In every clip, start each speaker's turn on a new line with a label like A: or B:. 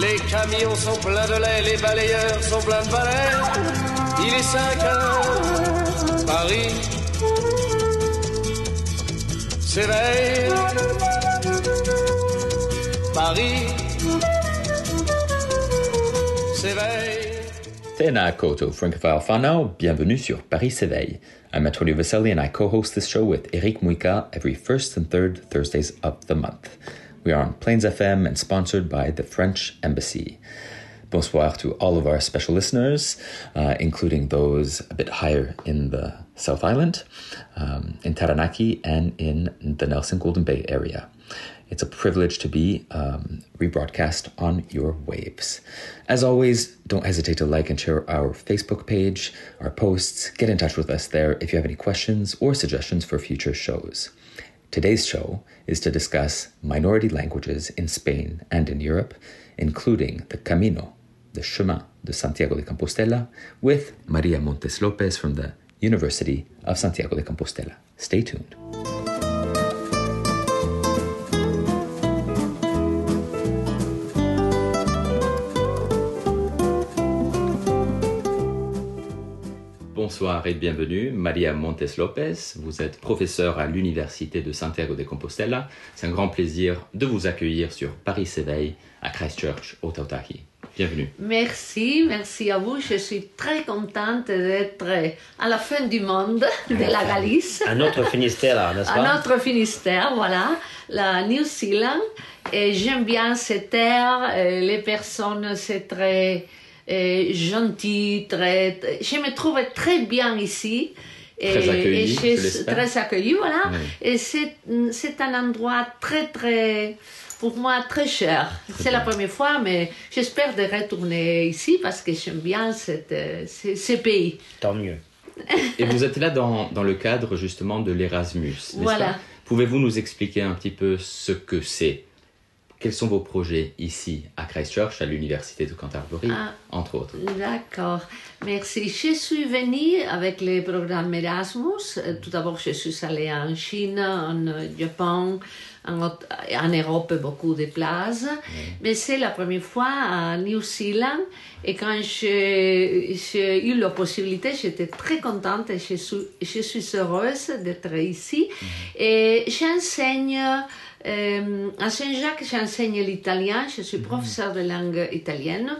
A: Les camions sont pleins de lait, les balayeurs sont pleins de balais. Il est 5 heures, Paris s'éveille. Paris s'éveille.
B: Tēnā koto francophile whanau, bienvenue sur Paris s'éveille. I'm Antonio Vaselli and I co-host this show with Eric Muika every first and third Thursdays of the month. We are on Plains FM and sponsored by the French Embassy. Bonsoir to all of our special listeners, uh, including those a bit higher in the South Island, um, in Taranaki, and in the Nelson Golden Bay area. It's a privilege to be um, rebroadcast on your waves. As always, don't hesitate to like and share our Facebook page, our posts. Get in touch with us there if you have any questions or suggestions for future shows. Today's show is to discuss minority languages in Spain and in Europe, including the Camino, the Chemin de Santiago de Compostela, with Maria Montes Lopez from the University of Santiago de Compostela. Stay tuned. Bonsoir et bienvenue, Maria Montes Lopez. Vous êtes professeure à l'Université de Santiago de Compostela. C'est un grand plaisir de vous accueillir sur Paris s'éveille à Christchurch, au Tautaki. Bienvenue.
C: Merci, merci à vous. Je suis très contente d'être à la fin du monde de la Galice.
D: À notre Finistère, n'est-ce pas?
C: À notre Finistère, voilà, la New Zealand. Et j'aime bien cette terre. Les personnes, c'est très euh, gentil, très. Je me trouve très bien ici.
B: Très accueilli,
C: et
B: je
C: je- très accueilli, voilà.
B: Oui.
C: Et c'est un endroit très, très, pour moi, très cher. C'est la première fois, mais j'espère de retourner ici parce que j'aime bien cette, euh, ce, ce pays.
D: Tant mieux.
B: Et vous êtes là dans, dans le cadre justement de l'Erasmus. n'est-ce
C: Voilà.
B: Pouvez-vous nous expliquer un petit peu ce que c'est? Quels sont vos projets ici à Christchurch, à l'Université de Canterbury,
C: Ah.
B: entre autres?
C: D'accord, merci. Je suis venue avec le programme Erasmus. Euh, Tout d'abord, je suis allée en Chine, en euh, Japon, en, Europe, beaucoup de places. Mais c'est la première fois à New Zealand. Et quand j'ai eu la possibilité, j'étais très contente et je suis, je suis heureuse d'être ici. Et j'enseigne. Euh, à Saint-Jacques, j'enseigne l'italien, je suis professeur de langue italienne,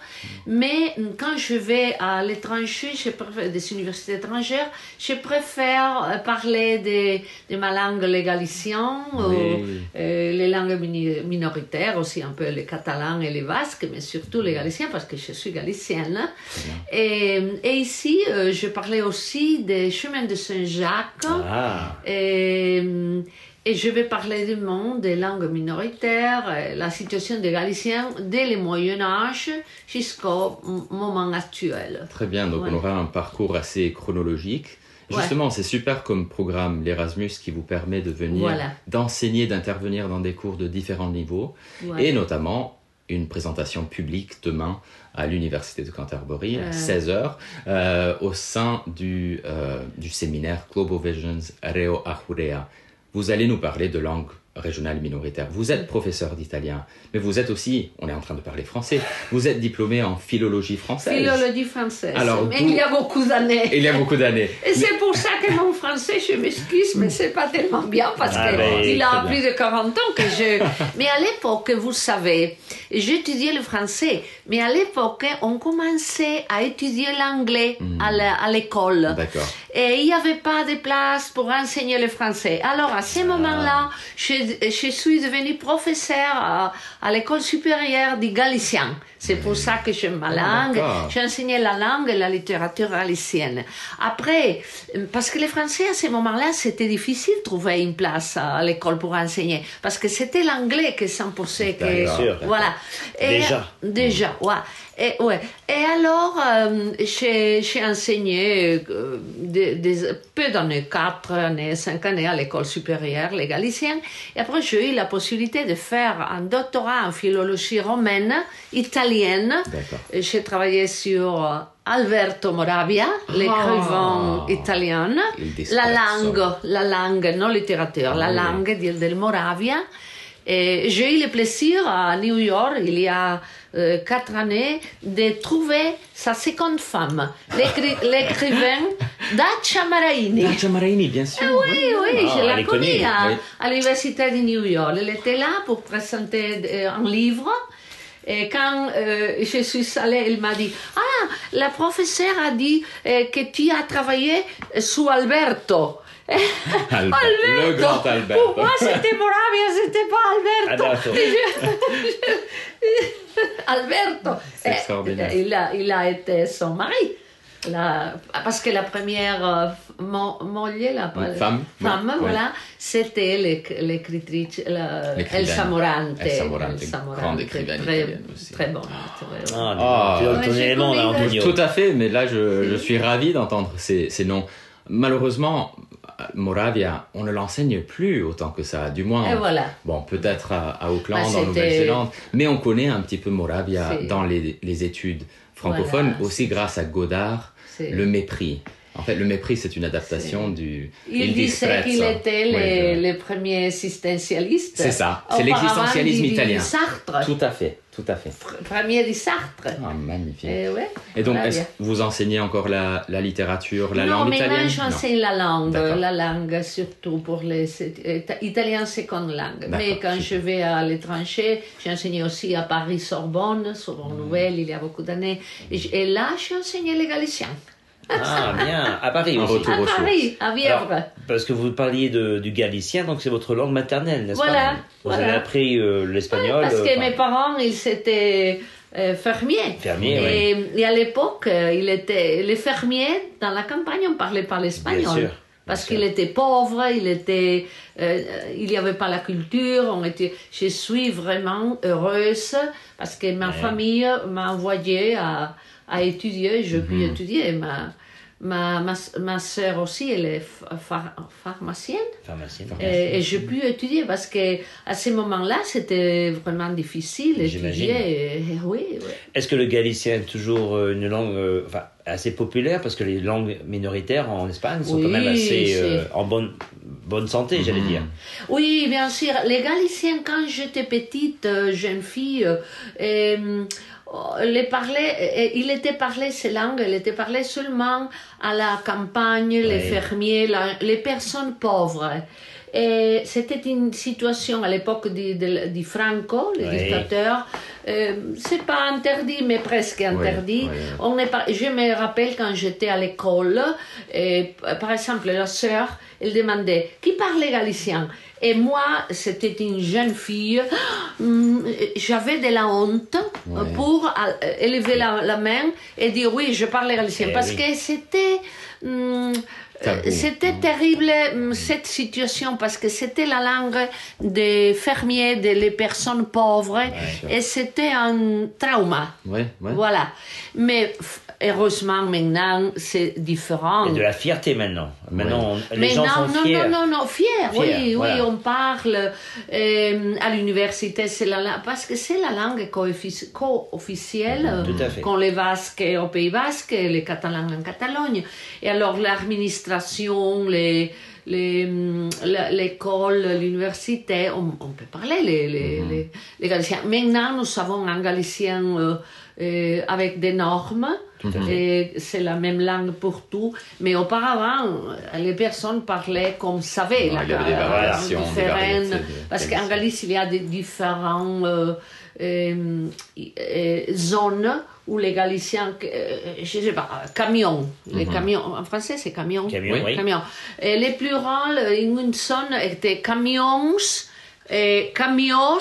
C: mais quand je vais à l'étranger, je préfère- des universités étrangères, je préfère euh, parler de, de ma langue, le galicien, ou euh, les langues minoritaires, aussi un peu le catalan et le basque, mais surtout le galicien parce que je suis galicienne. Et, et ici, euh, je parlais aussi des chemins de Saint-Jacques.
D: Ah,
C: Et, et je vais parler du monde des langues minoritaires, euh, la situation des Galiciens dès le Moyen Âge jusqu'au moment actuel.
B: Très bien, donc
C: Ouais.
B: on aura un parcours assez chronologique.
C: Ouais.
B: Justement, c'est super comme programme l'Erasmus qui vous permet de venir,
C: Voilà.
B: d'enseigner, d'intervenir dans des cours de différents niveaux,
C: Ouais.
B: et notamment une présentation publique demain à l'Université de Canterbury à
C: Euh.
B: 16h au sein du, euh, du séminaire Global Visions Reo Ajurea. Vous allez nous parler de langue régionale minoritaire. Vous êtes professeur d'italien, mais vous êtes aussi, on est en train de parler français, vous êtes diplômé en philologie française.
C: Philologie française.
B: Alors,
C: mais il y a beaucoup d'années.
B: Il y a beaucoup d'années.
C: Et c'est pour ça que mon français, je m'excuse, mais c'est pas tellement bien parce
D: Ah,
C: qu'il
D: ben,
C: a
B: bien.
C: plus de 40 ans que je. Mais à l'époque, vous savez, j'étudiais le français, mais à l'époque, on commençait à étudier l'anglais à la- à l'école.
B: D'accord.
C: et il n'y avait pas de place pour enseigner le français. Alors à ce moment-là, je, je suis devenue professeur à, l'école supérieure du galicien. C'est pour ça que j'aime ma langue.
B: d'accord.
C: J'ai enseigné la langue et la littérature galicienne. Après, parce que les Français à ce moment-là, c'était difficile de trouver une place à l'école pour enseigner, parce que c'était l'anglais qui s'imposait. que-
D: Bien sûr.
C: Voilà. Et-
D: Déjà.
C: Déjà, ouais. Et, ouais. Et alors, euh, j'ai j'ai enseigné euh, des, des- peu d'années, 4 années, 5 années à l'école supérieure, les Galiciens. Et après, j'ai eu la possibilité de faire un doctorat en philologie romaine, italienne. J'ai travaillé sur euh, Alberto Moravia, l'écrivain italien, la langue, la langue, non littérature, la
B: Ah oui.
C: langue del, del Moravia. Et j'ai eu le plaisir à New York, il y a euh, quatre années, de trouver sa seconde femme, l'écri- l'écrivain Dacia Maraini.
B: Dacia Maraini, bien sûr.
C: Oui, oui,
D: Ah,
C: je la connais à,
B: oui.
C: à l'université de New York. Elle était là pour présenter euh, un livre. Et quand euh, je suis allée, elle m'a dit Ah, la professeure a dit euh, que tu as travaillé sous Alberto.
B: Albert, le grand Alberto.
C: Pour moi, c'était Moravia, c'était pas Alberto.
D: Alberto.
C: Alberto.
B: C'est extraordinaire.
C: Il a, il a été son mari. La- parce que la première euh, mo- moglie, la
B: Oui, femme,
C: femme,
B: oui.
C: voilà, c'était l'éc- l'écritrice. Elsa Morante.
B: Elsa Morante, grande écrivaine
C: très,
B: italienne aussi.
C: Très bonne.
D: Ah,
B: Ah.
D: tu là, Antonio.
B: Tout à fait, mais là, je, je suis ravi d'entendre ces, ces noms. Malheureusement, Moravia, on ne l'enseigne plus autant que ça, du moins.
C: Et voilà.
B: Bon, peut-être à, à Auckland,
C: Bah,
B: en Nouvelle-Zélande, mais on connaît un petit peu Moravia dans les, les études francophones,
C: Voilà,
B: aussi grâce à Godard, le mépris. En fait, le mépris, c'est une adaptation du.
C: Il, disait qu'il
B: disprezzo.
C: était
B: Oui, le-
C: les premiers existentialistes.
B: C'est ça, c'est l'existentialisme italien.
C: Sartre,
B: Tout à fait, tout à fait.
C: premier du Sartre.
B: Ah, magnifique.
C: Et, ouais,
B: Et donc,
C: voilà
B: est-ce
C: bien.
B: que vous enseignez encore la, la littérature, la
C: non,
B: langue
C: maintenant
B: italienne?
C: j'enseigne la langue, la langue surtout pour les c'est- euh, italien seconde langue.
B: D'accord,
C: Mais quand
B: super.
C: je vais à l'étranger, j'ai enseigné aussi à Paris Sorbonne, Sorbonne
B: Mm.
C: Nouvelle, il y a beaucoup d'années. Et, là, j'ai enseigné les Galiciens.
D: Ah, bien. À Paris aussi.
B: retour
C: À. Paris, à Vièvre.
D: Alors, parce que vous parliez de, du galicien, donc c'est votre langue maternelle, n'est-ce
C: Voilà,
D: pas Vous
C: voilà.
D: avez appris euh, l'espagnol.
C: Parce
D: euh,
C: que
D: enfin,
C: mes parents, ils étaient euh, fermiers.
D: Fermiers,
C: et, et à l'époque, euh, il était, les fermiers, dans la campagne, on parlait pas l'espagnol.
D: Bien sûr,
C: Parce qu'il était pauvre, il était, euh, il n'y avait pas la culture. On était, je suis vraiment heureuse parce que ma famille m'a envoyé à, à étudier. Je puis
D: Mhm.
C: étudier. Ma, ma, ma, ma soeur aussi, elle est phar- pharmacienne.
D: Pharmacienne.
C: Et, et j'ai pu étudier parce que à ce moment-là, c'était vraiment difficile
D: J'imagine.
C: d'étudier. Oui, oui.
D: Est-ce que le galicien est toujours euh, une langue euh, enfin, assez populaire? Parce que les langues minoritaires en Espagne sont quand même assez euh, en bonne, bonne santé, j'allais dire.
C: Oui, bien sûr. Les Galiciens, quand j'étais petite, jeune fille, euh, les parlaient, euh, il était parlé ces langues, il était parlé seulement à la campagne, les
D: Oui.
C: fermiers, la- les personnes pauvres. Et c'était une situation à l'époque du, Franco, le
D: Oui.
C: dictateur. Euh, c'est pas interdit, mais presque interdit.
B: oui.
C: On est pas- je me rappelle quand j'étais à l'école, et, par exemple, la sœur, elle demandait qui parlait galicien? Et moi, c'était une jeune fille, j'avais de la honte
B: Ouais.
C: pour euh, élever la, la main et dire oui, je parle galicien.
D: Eh
C: parce que c'était. hum, euh, C'était terrible hum, cette situation parce que c'était la langue des fermiers, des les personnes pauvres et c'était un trauma. Voilà. Mais heureusement maintenant c'est différent.
D: Et de la fierté maintenant. Maintenant, on- les
C: Mais
D: gens
C: non,
D: sont
C: non,
D: fiers.
C: non, non, non, fiers, oui,
D: Fiers,
C: oui,
D: voilà.
C: on parle euh, à l'université, c'est la, parce que c'est la langue co-offici- co-officielle, euh, quand les Basques au Pays Basque, et les Catalans en Catalogne. Et alors l'administration, les, la- l'école, l'université, on, on peut parler les, les,
D: Mhm.
C: les, les Galiciens. Maintenant, nous avons un Galicien euh, euh, avec des normes. Et c'est la même langue pour tout. Mais auparavant, euh, les personnes parlaient comme savaient. La
B: il y avait des
C: la-
B: variations, des variétés
C: Parce qu'en. Galice, il y a des différents euh, euh, euh, zones où les Galiciens, euh, je sais pas, camions, les camions, en français c'est camions?
D: Camions, oui.
C: Camions. Et les plurales, une zone étaient camions, et camions,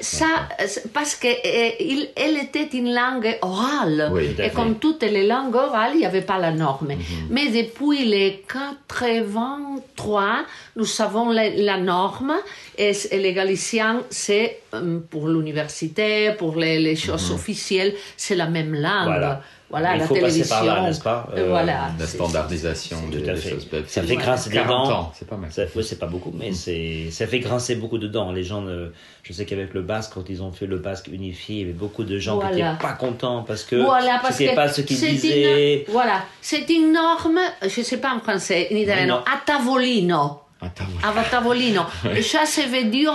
C: ça, c'est parce que euh, il- elle était une langue orale.
B: Oui,
C: et comme toutes les langues orales, il n'y avait pas la norme. Mais depuis les 83, nous avons la, la norme. Et, les Galiciens, c'est euh, pour l'université, pour les, les choses officielles, c'est la même langue.
D: Voilà.
C: Voilà,
D: Il
C: la
D: faut passer
C: télévision.
D: par là, n'est-ce pas
C: Euh,
D: Euh,
C: voilà.
B: La
C: c'est-
B: standardisation
D: Tout
B: des,
D: à
B: des
D: fait.
B: choses. Bah,
D: Ça fait grincer des
B: 40
D: dents.
B: c'est pas mal.
D: Ça, oui, c'est pas beaucoup, mais c'est, ça fait grincer beaucoup de dents. Les gens, je sais qu'avec le basque, quand ils ont fait le basque unifié, il y avait beaucoup de gens qui n'étaient pas contents parce que
C: Voilà,
D: c'était pas ce qu'ils disaient.
C: Une, voilà, c'est une norme, je ne sais pas en français, en italiano,
D: non.
C: A tavolino. A tavolino. Ça, ça veut dire,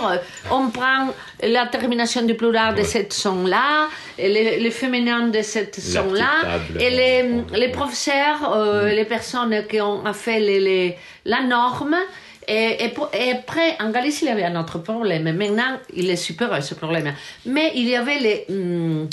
C: on prend la terminaison du plural de cette son-là, le, le féminin de cette son-là, et les, professeurs, euh, les personnes qui ont fait les- les- la norme, et, et pour- et après, en Galicie, il y avait un autre problème. Maintenant, il est supérieur, ce problème. Mais il y avait les hum,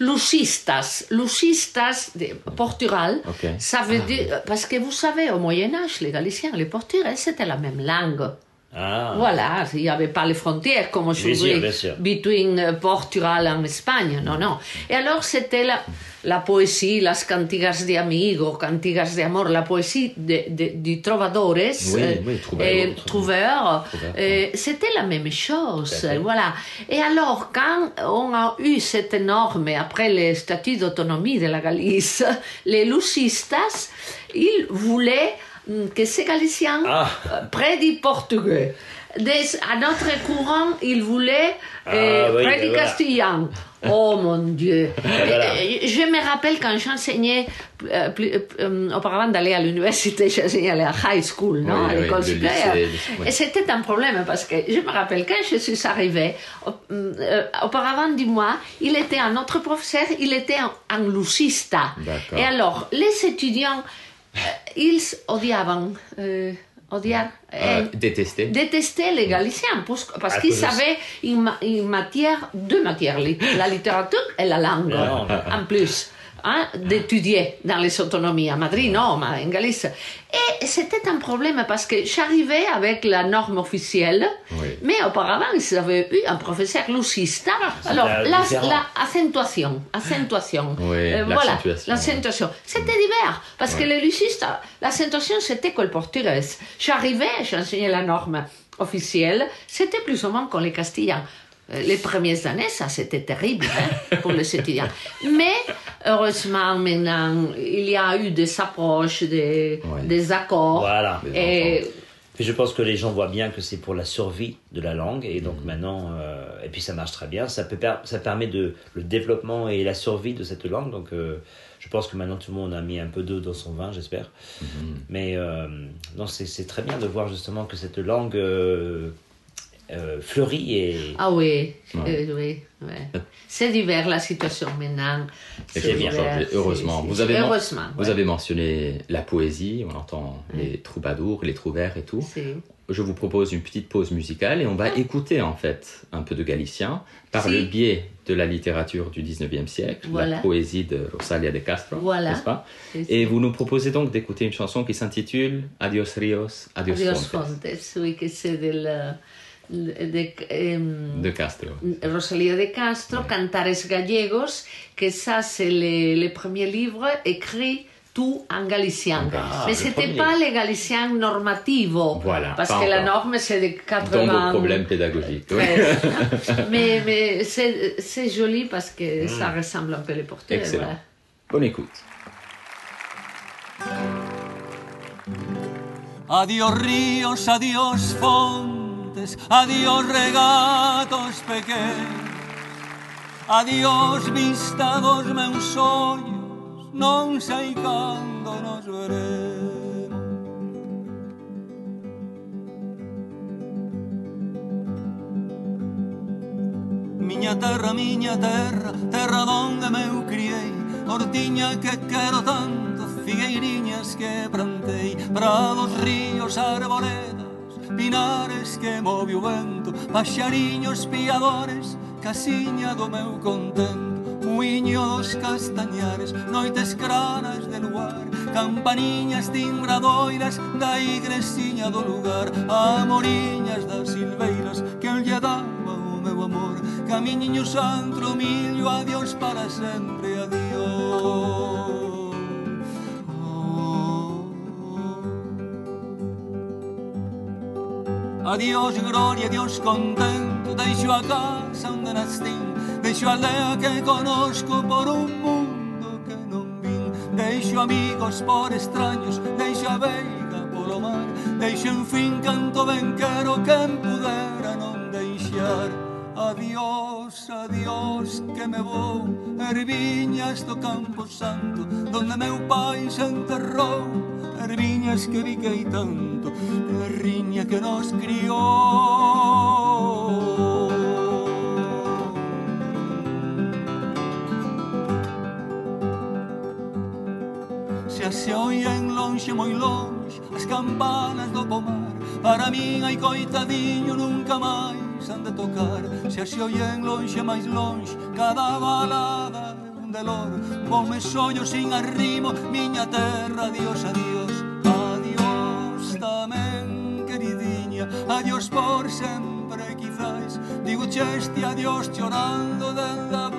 C: lucistas. Lucistas de Portugal, ça veut dire... Parce que vous savez, au Moyen-Âge, les Galiciens, les Portugais, c'était la même langue.
D: Ah,
C: Voilà, il n'y avait pas les frontières comme aujourd'hui, between euh, Portugal en Espagne, non, non. Et alors c'était la, la poésie, las cantigas de amigos, cantigas de amor, la poésie de, de, du trovadores,
B: Oui,
C: euh,
B: oui, troubadour,
C: et trouveur,
B: Trouveur,
C: euh, c'était la même chose, voilà. Et alors, quand on a eu cette norme, après les statuts d'autonomie de la Galice, les lucistas, ils voulaient que ces Galiciens
D: Ah.
C: euh, près du portugais. Des- à notre courant, ils voulaient euh,
D: Ah, oui,
C: près du
D: voilà.
C: castillan. Oh mon Dieu.
D: Voilà.
C: Euh, Je me rappelle quand j'enseignais, euh, euh, auparavant d'aller à l'université, j'enseignais à la high school, non,
B: Oui,
C: à
B: oui,
C: l'école
B: le
C: supérieure.
B: lycée, oui.
C: Et c'était un problème parce que je me rappelle quand je suis arrivée, au- euh, auparavant du mois, il était un autre professeur, il était un.
B: D'accord.
C: Et alors, les étudiants, euh, ils odiaban, euh, odiar,
B: Euh,
C: euh,
B: détesté.
C: détestaient les Galiciens parce, parce
D: À
C: qu'ils savaient une, une matière, deux matières, la littérature et la langue, en plus. Hein, d'étudier dans les autonomies. À Madrid, non, mais en Galice. Et c'était un problème parce que j'arrivais avec la norme officielle,
B: Oui.
C: mais auparavant, ils avaient eu un professeur lucista. Alors,
D: C'était
C: la,
D: différent.
C: la accentuation, voilà,
B: l'accentuation.
C: l'accentuation. C'était divers, parce que les lucistes, l'accentuation, c'était que le portugais. J'arrivais, j'enseignais la norme officielle, c'était plus ou moins comme les castillans. Euh, Les premières années, ça c'était terrible hein, pour les étudiants. Mais heureusement, maintenant, il y a eu des approches, des,
B: Ouais.
C: des accords.
D: Voilà.
C: Et.
D: Puis je pense que les gens voient bien que c'est pour la survie de la langue et
B: Mm.
D: donc maintenant euh, et puis ça marche très bien ça peut per- ça permet de le développement et la survie de cette langue donc euh, je pense que maintenant tout le monde a mis un peu d'eau dans son vin j'espère
B: Mm-hmm.
D: mais euh, non c'est c'est très bien de voir justement que cette langue euh, euh, fleurit et
C: Ah oui,
B: Ouais.
C: euh, oui, ouais. C'est divers la situation maintenant. C'est
B: changé,
C: c'est-
B: heureusement. Vous avez, men-
C: heureusement,
B: vous avez mentionné la poésie, on entend les troubadours, les trouvères et tout. Je vous propose une petite pause musicale et on va écouter en fait un peu de galicien par
C: Si.
B: le biais de la littérature du 19e siècle,
C: Voilà.
B: la poésie de Rosalia de Castro,
C: Voilà.
B: n'est-ce pas Et vous nous proposez donc d'écouter une chanson qui s'intitule Adios Rios, Adios,
C: Adios
B: Fontes
C: Fontes, oui, que c'est de, la- de, em,
B: de Castro.
C: Rosalía de Castro, Cantares Gallegos, que ça c'est le, le premier livre écrit tout en galicien.
B: En galicien.
C: Mais
D: le
C: c'était
D: premier.
C: pas les galiciens normativos.
B: Voilà,
C: Parce que la
B: encore.
C: norme c'est de
B: Dans
C: 80.
B: vos problèmes pédagogiques. oui.
C: Mais mais c'est joli parce que ça ressemble un peu les portugais.
B: Excellent.
C: voilà.
B: Bonne écoute.
E: Adiós ríos, adiós grandes, adiós regatos pequenos. Adiós vista dos meus ollos, non sei cando nos veremos. Miña terra, miña terra, terra donde me eu criei Hortiña que quero tanto, figueiriñas que plantei Prados, ríos, arboledas pinares que move o vento, paxariños piadores, casiña do meu contento, muiño dos castañares, noites cranas de luar, campaniñas timbradoiras da igresiña do lugar, amoriñas das silveiras que el lle daba o meu amor, camiñiño antro millo, adiós para sempre, adiós. Adiós, gloria, a Dios contento, deixo a casa onde nascín, deixo a aldea que conozco por un mundo que non vin, deixo amigos por extraños, deixo a veiga polo mar, deixo en fin canto ben quero que pudera non deixar. Adiós, adiós, que me vou, erviñas do campo santo, donde meu pai se enterrou, riñas que diquei tanto riña que nos criou Se se oían lonxe moi longe As campanas do pomar Para min, hai coitadiño, nunca máis han de tocar. Se se oían lonxe máis longe Cada balada de loro Con mes ollos sin arrimo. Miña terra, adiós, adiós Adiós tamén, queridinha Adiós por sempre, quizás. Digo cheste adiós chorando dende a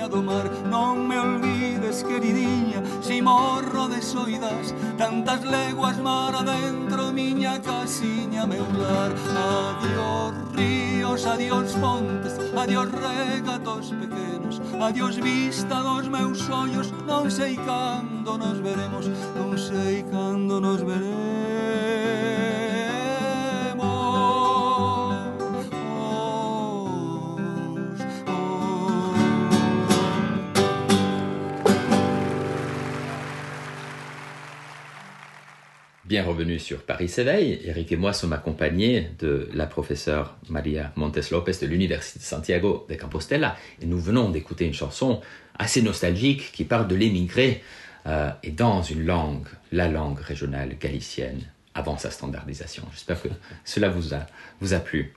E: viña do mar Non me olvides, queridinha si morro de soidas Tantas leguas mar adentro, miña casiña, meu lar Adiós ríos, adiós montes adiós regatos pequenos Adiós vista dos meus ollos, non sei cando nos veremos Non sei cando nos veremos.
B: Bien revenu sur Paris s'éveille. Eric et moi sommes accompagnés de la professeure Maria Montes Lopez de l'Université de Santiago de Compostela et nous venons d'écouter une chanson assez nostalgique qui parle de l'émigré euh, et dans une langue, la langue régionale galicienne avant sa standardisation. J'espère que cela vous a, vous a plu.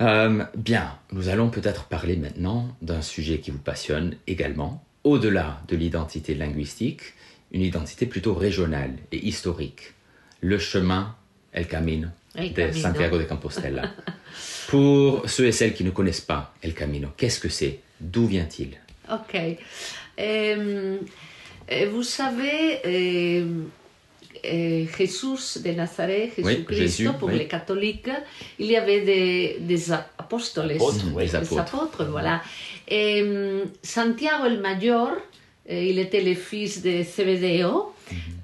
B: Euh, bien, nous allons peut-être parler maintenant d'un sujet qui vous passionne également, au-delà de l'identité linguistique, une identité plutôt régionale et historique le chemin, El Camino
C: El
B: de
C: Camino.
B: Santiago de Compostela. Pour ceux et celles qui ne connaissent pas El Camino, qu'est-ce que c'est? D'où vient-il?
C: Ok. Euh, euh, vous savez, euh, euh, Jésus de Nazareth,
B: Oui,
C: Jésus-Christ,
B: Jésus,
C: pour
B: oui.
C: les catholiques, il y avait des,
D: Apôtres, oui.
B: Des apôtres.
C: apôtres, voilà. Et euh, Santiago el Mayor, il était le fils de Zebedeo,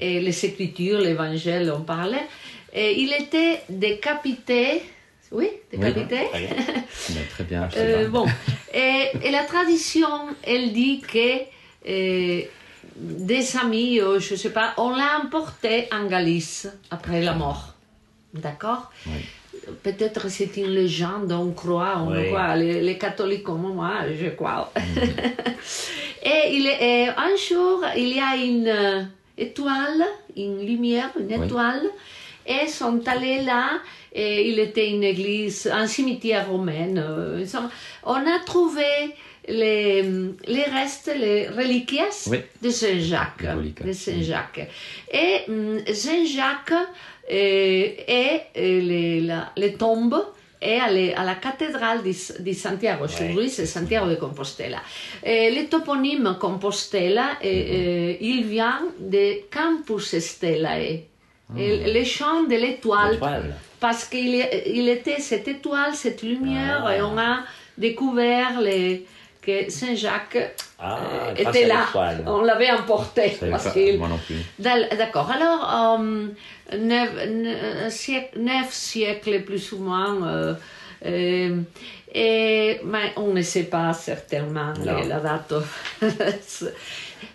C: et les Écritures, l'Évangile, on parlait. Et il était décapité, oui, décapité.
D: Très bien.
B: Mais Très bien.
C: Euh, bon, et, et la tradition, elle dit que euh, des amis, euh, je ne sais pas, on l'a emporté en Galice après la mort. D'accord? Peut-être c'est une légende, on croit, on
D: Oui.
C: croit, les, les catholiques comme moi, je crois. et, il est, et un jour, il y a une étoile, une lumière, une
B: Oui.
C: étoile, et sont allés là, et il était une église, un cimetière romain. euh, On a trouvé les, les restes, les reliquias
B: Oui.
C: de Saint-Jacques.
B: Les reliques.
C: De Saint-Jacques. Et hum, Saint-Jacques euh, est euh, les, la- les tombes est à, la- à la cathédrale de, Santiago. Aujourd'hui, c'est Santiago de Compostela. Et le toponyme Compostela, euh, il vient de Campus Stellae. Et Le chant de l'étoile. Parce qu'il il était cette étoile, cette lumière,
D: Ah.
C: et on a découvert les, que Saint-Jacques
D: Ah,
C: euh, était là. On l'avait emporté. D'accord. Alors, euh, neuf, ne- siècle- neuf siècles plus ou moins. euh, euh, et, mais on ne sait pas certainement les- la date.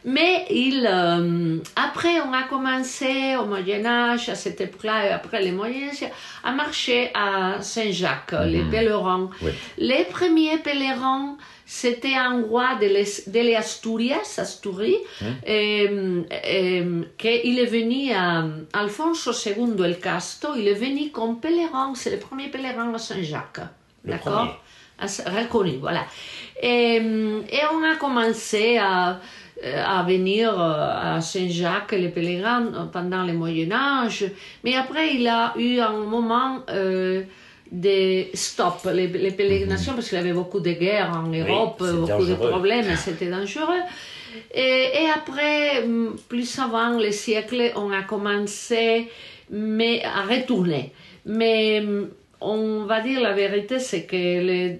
C: mais il, euh, après, on a commencé au Moyen Âge, à cette époque-là, et après le Moyen Âge, à marcher à Saint-Jacques, les pèlerins.
B: Oui.
C: Les premiers pèlerins, c'était un roi de les, Asturias, Asturie, euh, euh, qu'il est venu à Alfonso II el Casto, il est venu comme pèlerin, c'est le premier pèlerin à Saint-Jacques. D'accord? reconnu, voilà. Et, et on a commencé à, à venir euh, à Saint-Jacques, les pèlerins, pendant le Moyen Âge. Mais après, il a eu un moment euh, de stop, les, les pérégrinations, parce qu'il y avait beaucoup de guerres en Europe, beaucoup de problèmes, c'était dangereux. Et, et après, hum, plus avant les siècles, on a commencé mais, à retourner. Mais hum, on va dire la vérité, c'est que le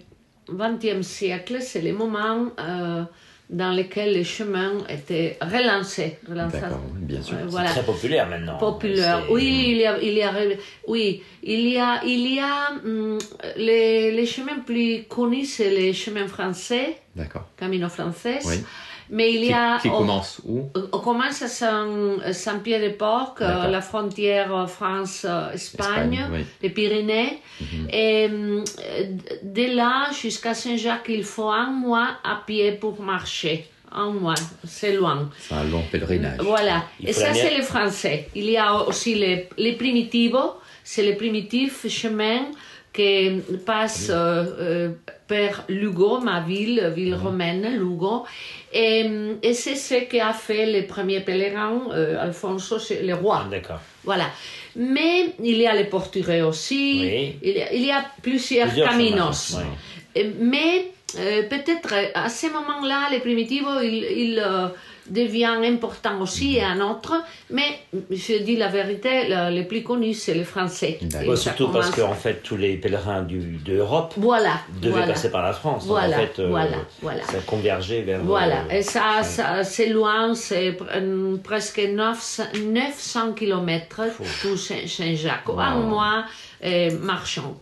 C: XXe siècle, c'est le moment euh, dans lequel les chemins étaient relancés. relancés.
B: Bien sûr.
C: Ouais,
D: C'est très populaire maintenant.
C: populaire. Oui, il y a, il y a, oui, il y a, il y a hum, les, les chemins plus connus, c'est les chemins français,
B: D'accord.
C: Camino français.
B: Oui.
C: Mais il
B: Qui,
C: y a,
B: qui
C: on,
B: commence où?
C: on commence à Saint- Saint-Pierre-de-Port, euh, la frontière France-Espagne,
B: Espagne, oui.
C: les Pyrénées. Et hum, de là jusqu'à Saint-Jacques, il faut un mois à pied pour marcher. Un mois, c'est loin.
B: C'est un long pèlerinage.
C: Voilà.
D: Il
C: Et ça, c'est les Français. Il y a aussi les, les primitivos. C'est les primitifs chemins qui passent euh, euh, par Lugo, ma ville, ville romaine, Lugo. Et, et c'est ce qu'a fait le premier pèlerin, euh, Alfonso, le roi.
D: D'accord.
C: Voilà. Mais il y a les portugais aussi.
D: Oui.
C: Il, y a, il y a plusieurs,
D: Plusieurs
C: caminos.
D: chemins,
C: Mais euh, peut-être euh, à ce moment-là, les primitivos, il, il, euh, devient important aussi et un autre. Mais je dis la vérité, le, le plus connu, c'est le français. Ça
D: surtout parce qu'en fait, tous les pèlerins du, de l'Europe
C: Voilà.
D: devaient
C: voilà.
D: passer par la France. Donc,
C: Voilà,
D: en fait, euh,
C: voilà, voilà.
D: ça convergeait vers.
C: Voilà, et ça, ça c'est loin, c'est pr- presque 900, 900 km tout Saint- Saint-Jacques, un mois marchant.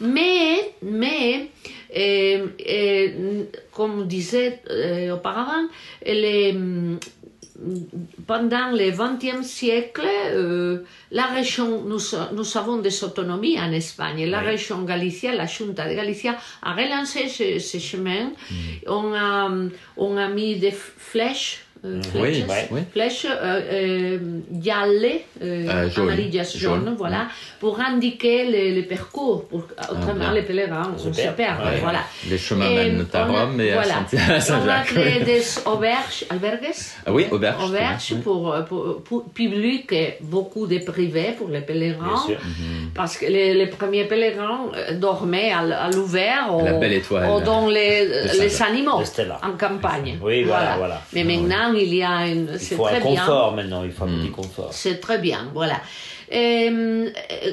C: Mais, mais euh, euh, comme disait euh, auparavant, les, hum, pendant le XXe siècle, la région, nous, nous avons des autonomies en Espagne. La
D: Oui.
C: région Galicia, la Junta de Galicia, a relancé ce, ce chemin.
D: Mm.
C: On, a, on a mis des f- flèches.
B: Oui,
D: ouais.
B: oui.
C: flèches euh, euh, gialle, euh,
B: Euh, jaune. Jaune,
C: voilà, pour indiquer le, le parcours. Pour, autrement,
B: bien.
C: les pèlerins, on se
D: Super.
C: perd.
D: Ouais.
C: voilà.
B: Les chemins
C: Et
B: mènent à Rome et
C: voilà.
B: À
C: On a
B: Saint-Jacques.
C: créé des auberges, albergues,
B: Ah oui, auberge.
C: auberges pour, pour, pour public et beaucoup de privés pour les pèlerins.
D: Bien sûr.
C: Parce que les, les premiers pèlerins euh, dormaient à, l'ouvert ou, dans les,
B: Saint-Jacques.
C: les animaux en campagne.
D: Oui, voilà, voilà.
C: Mais maintenant, il y a une.
D: Il faut
C: très
D: un
C: bien.
D: confort maintenant, il faut un petit confort.
C: C'est très bien, voilà. Euh,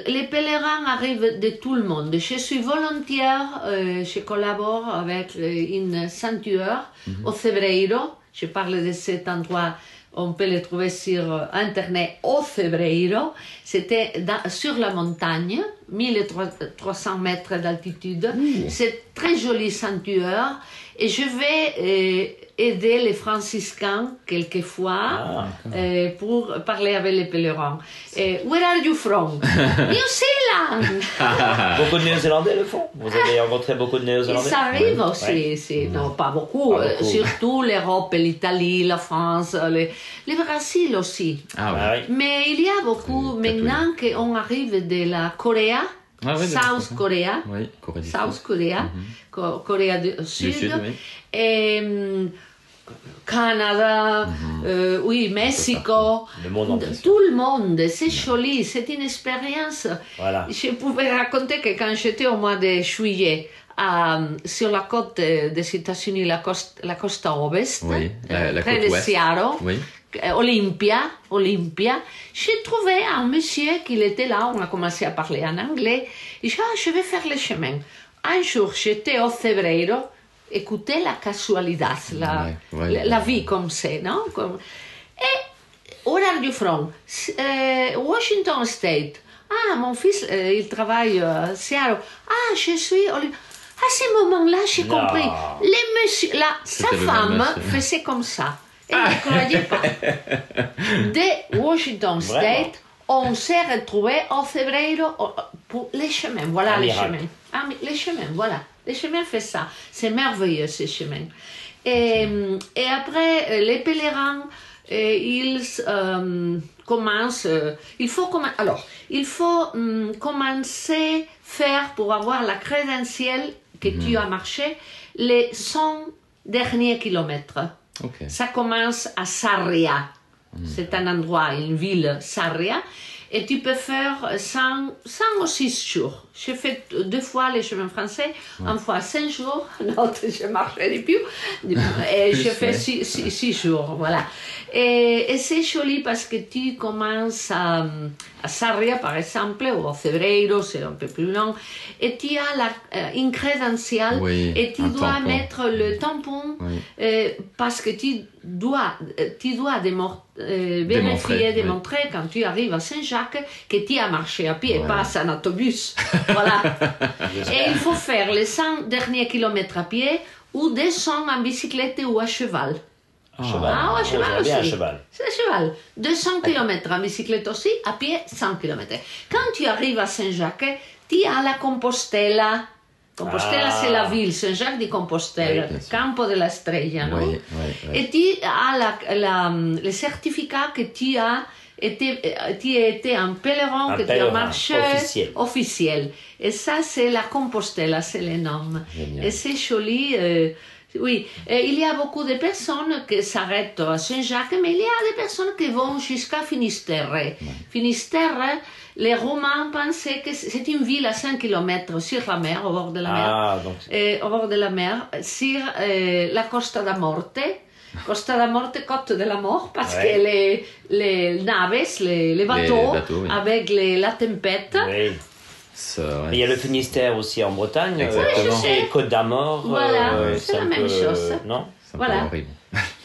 C: les pèlerins arrivent de tout le monde. Je suis volontaire, euh, je collabore avec euh, une sanctuaire au Cebreiro. Je parle de cet endroit, on peut le trouver sur Internet, au Cebreiro. C'était sur la montagne, 1300 mètres d'altitude. C'est très joli sanctuaire. Et je vais aider les franciscains quelquefois
D: Ah,
C: euh, pour parler avec les pèlerins. Et, Where are you from? New Zealand!
D: Beaucoup de Néo-Zélandais le font. Vous avez rencontré beaucoup de Néo-Zélandais?
C: Ça arrive
D: Ouais.
C: aussi,
D: Ouais.
C: c'est- non pas beaucoup,
D: Pas
C: euh,
D: beaucoup.
C: surtout l'Europe, l'Italie, la France, le, le Brésil aussi.
B: Ah oui.
D: Ah oui.
C: Mais il y a beaucoup
B: Euh,
C: maintenant qu'on arrive de la Corée,
B: Ah oui,
C: South. Korea,
B: Oui, Corée du
C: South. Korea, Co- Corée du Sud,
B: Sud, oui.
C: et Canada, euh, oui, Mexico,
D: Le monde entier.
C: tout le monde, c'est joli, c'est une expérience.
D: Voilà.
C: Je pouvais raconter que quand j'étais au mois de juillet à- sur la côte euh, des États-Unis, la côte, la côte ouest,
B: Oui, la-
C: euh,
B: la
C: près
B: côte
C: de
B: ouest.
C: Seattle,
B: Oui.
C: euh, Olympia, Olympia, j'ai trouvé un monsieur qui était là, on a commencé à parler en anglais, et j'ai dit, ah, je vais faire le chemin. Un jour, j'étais au Cebreiro, écoutez la casualité, la,
B: Ouais, ouais.
C: la, la vie comme c'est, non Comme- Et, where are you from S- euh, Washington State. Ah, mon fils, euh, il travaille euh, à Seattle. Ah, je suis... À ce moment-là, j'ai compris. Les messieurs, là, sa femme faisait comme ça. Elle ne croyait pas. De Washington
D: Vraiment?
C: State, on s'est retrouvé au février pour les chemins. Voilà les chemins. Ah, les chemins, voilà. Les chemins fait ça. C'est merveilleux, ces chemins. Et, et après, euh, les pèlerins, euh, ils euh, commencent. il faut Alors, il faut hum, commencer faire pour avoir la crédentielle que tu as marché les 100 derniers kilomètres. Ça commence à Sarria. C'est un endroit, une ville, Sarria. Et tu peux faire 100, 100 ou 6 jours. J'ai fait deux fois les chemins français, une fois 5 jours, l'autre je marchais depuis. Et j'ai fait
B: ouais.
C: 6 jours, voilà. Et, et c'est joli parce que tu commences à, à Sarria, par exemple, ou à Febreiro, c'est un peu plus long, et tu as la, euh, une crédentiale
B: Oui,
C: et tu dois
B: tampon.
C: mettre le tampon
B: Oui.
C: euh, parce que tu dois, euh, tu dois démon- euh, vérifier,
B: Démontrer, oui.
C: démontrer quand tu arrives à Saint-Jacques que tu as marché à pied,
B: Ouais.
C: pas en autobus. voilà. Et il faut faire les 100 derniers kilomètres à pied ou descendre en bicyclette ou à cheval.
D: Cheval.
C: Ah, ouais,
D: Oh,
C: cheval
D: un
C: aussi.
D: cheval.
C: C'est un cheval. 200 km en bicyclette aussi, à pied 100 km. Quand tu arrives à Saint-Jacques, tu as la Compostela. Compostela,
D: Ah.
C: c'est la ville, Saint-Jacques de Compostela,
B: Oui.
C: Campo de la Estrella, non
B: Oui, oui, oui.
C: Et tu as la, la- le certificat que tu as été, euh, tu as été un pèlerin,
D: Un
C: que tu as
D: pèlerin
C: marché
D: officiel.
C: officiel. Et ça, c'est la Compostela, c'est le nom.
B: Génial.
C: Et c'est joli. euh, oui, Et il y a beaucoup de personnes qui s'arrêtent à Saint-Jacques, mais il y a des personnes qui vont jusqu'à Finistère. Finistère, les Romains pensaient que c'est une ville à 5 km sur la mer, au bord de la mer
D: Ah, donc
C: eh, au bord de la mer, sur eh, la Costa da Morte. Costa da Morte, côte de la mort, parce
D: Ouais.
C: que les, les naves, les, les bateaux,
B: bateaux, oui.
C: avec les- la tempête,
D: oui.
B: Ça, ouais.
D: Mais il y a le Finistère aussi en Bretagne.
B: Exactement.
D: Et Côte d'Armor.
C: Voilà,
D: euh,
C: c'est la même
D: peu-
C: chose.
D: Non?
C: Voilà.
B: horrible.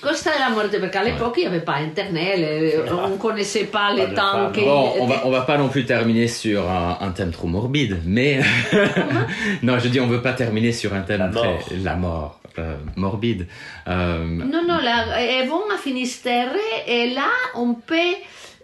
C: Costa de la Morte, parce qu'à l'époque, il n'y avait pas Internet, les- on ne connaissait pas les temps qui-
B: Bon, on va, on va pas non plus terminer sur un, un thème trop morbide, mais non, je dis on veut pas terminer sur un thème
D: La mort.
B: très la mort euh, morbide. Euh,
C: Non, non, là, elles vont à Finistère et là, on peut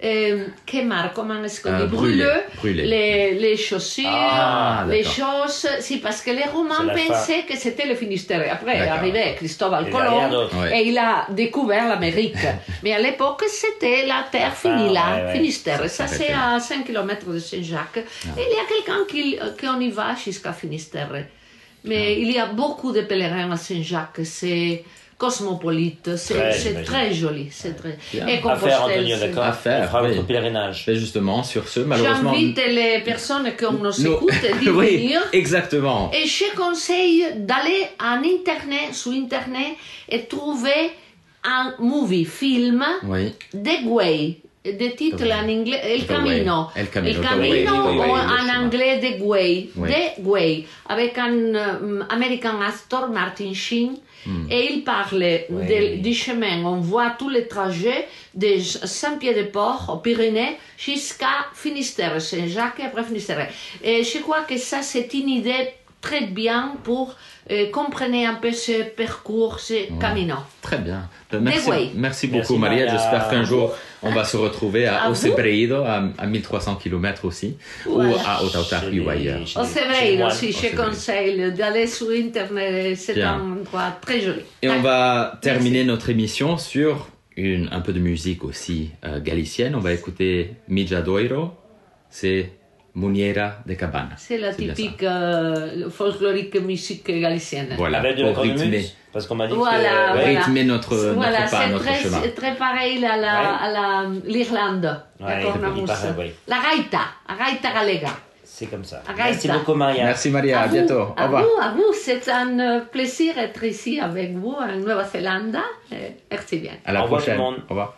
C: euh, quemar, comment est-ce qu'on
B: Euh,
C: dit,
B: brûler,
C: brûler,
B: brûler.
C: Les, les chaussures,
B: Ah,
C: les choses. Si, parce que les
D: C'est
C: Romains pensaient que c'était le Finistère. Après, arrivait
D: rien
C: Colomb.
B: Ouais.
C: et il a découvert l'Amérique. Mais à l'époque, c'était la terre finie
D: Ah,
C: là,
D: ouais, ouais.
C: Finistère.
B: Ça
C: c'est
B: là.
C: à 5 km de Saint-Jacques.
D: Ah.
C: Et il y a quelqu'un qui, qui en y va jusqu'à Finistère.
D: Ah.
C: Mais il y a beaucoup de pèlerins à Saint-Jacques. C'est cosmopolite, c'est
D: j'imagine.
C: très joli. C'est très...
B: Bien.
C: Et
D: À faire,
C: Compostelle,
D: Antonio, d'accord
B: À faire,
D: On fera
B: oui.
D: votre pèlerinage.
B: et justement, sur ce, malheureusement.
C: J'invite les personnes qui nous écoutent d'y
B: oui,
C: venir.
B: exactement.
C: Et je conseille d'aller en internet, sur internet, et trouver un movie, film
B: Oui.
C: The Way. Des titres
B: The
C: en anglais, El
B: The
C: Camino.
B: Way. El Camino,
C: El
B: The
C: Camino ou en anglais The Way.
B: Oui.
C: The Way. Avec un euh, American actor, Martin Sheen.
B: Hmm.
C: Et il parle de- du chemin. On voit tous les trajets de Saint-Pied-de-Port aux Pyrénées jusqu'à Finistère, Saint-Jacques et après Finistère. Et je crois que ça, c'est une idée très bien pour euh, comprendre un peu ce parcours, ce camino.
B: Très bien. Ben, Merci, beaucoup,
D: Merci,
B: Maria. J'espère qu'un jour, on va se retrouver à,
C: À
B: au
C: vous.
B: Sebreido, à, à 1300 km aussi,
C: Voilà.
B: ou à Otautari ou ailleurs.
C: Aussi,
B: Au
C: je conseille d'aller sur Internet, c'est un endroit très joli.
B: Et on va terminer
C: Merci.
B: notre émission sur une, un peu de musique aussi euh, galicienne. On va écouter Mijadoiro, c'est Muniera de Cabana.
C: C'est la typique euh, folklorique musique galicienne.
B: Voilà,
D: Avec
B: pour
D: la
B: rythmer,
D: Parce qu'on m'a dit
C: Voilà,
D: que...
C: voilà.
B: rythmer notre, notre
C: Voilà,
B: pas,
C: c'est
B: notre
C: très,
B: chemin.
C: c'est très pareil à la,
D: Ouais.
C: à la l'Irlande, la
D: Ouais,
C: cornemuse.
D: il paraît, oui.
C: La gaita, la gaita galega.
D: C'est comme ça.
C: Arrête
D: Merci
C: ça.
D: beaucoup, Maria.
B: Merci Maria, à,
C: vous,
B: bientôt. Au
C: à
B: revoir.
C: vous, à vous, c'est un euh, plaisir d'être ici avec vous en Nouvelle-Zélande. Euh, Merci bien.
B: À la
D: Au revoir,
B: prochaine.
D: tout le monde.
B: Au revoir.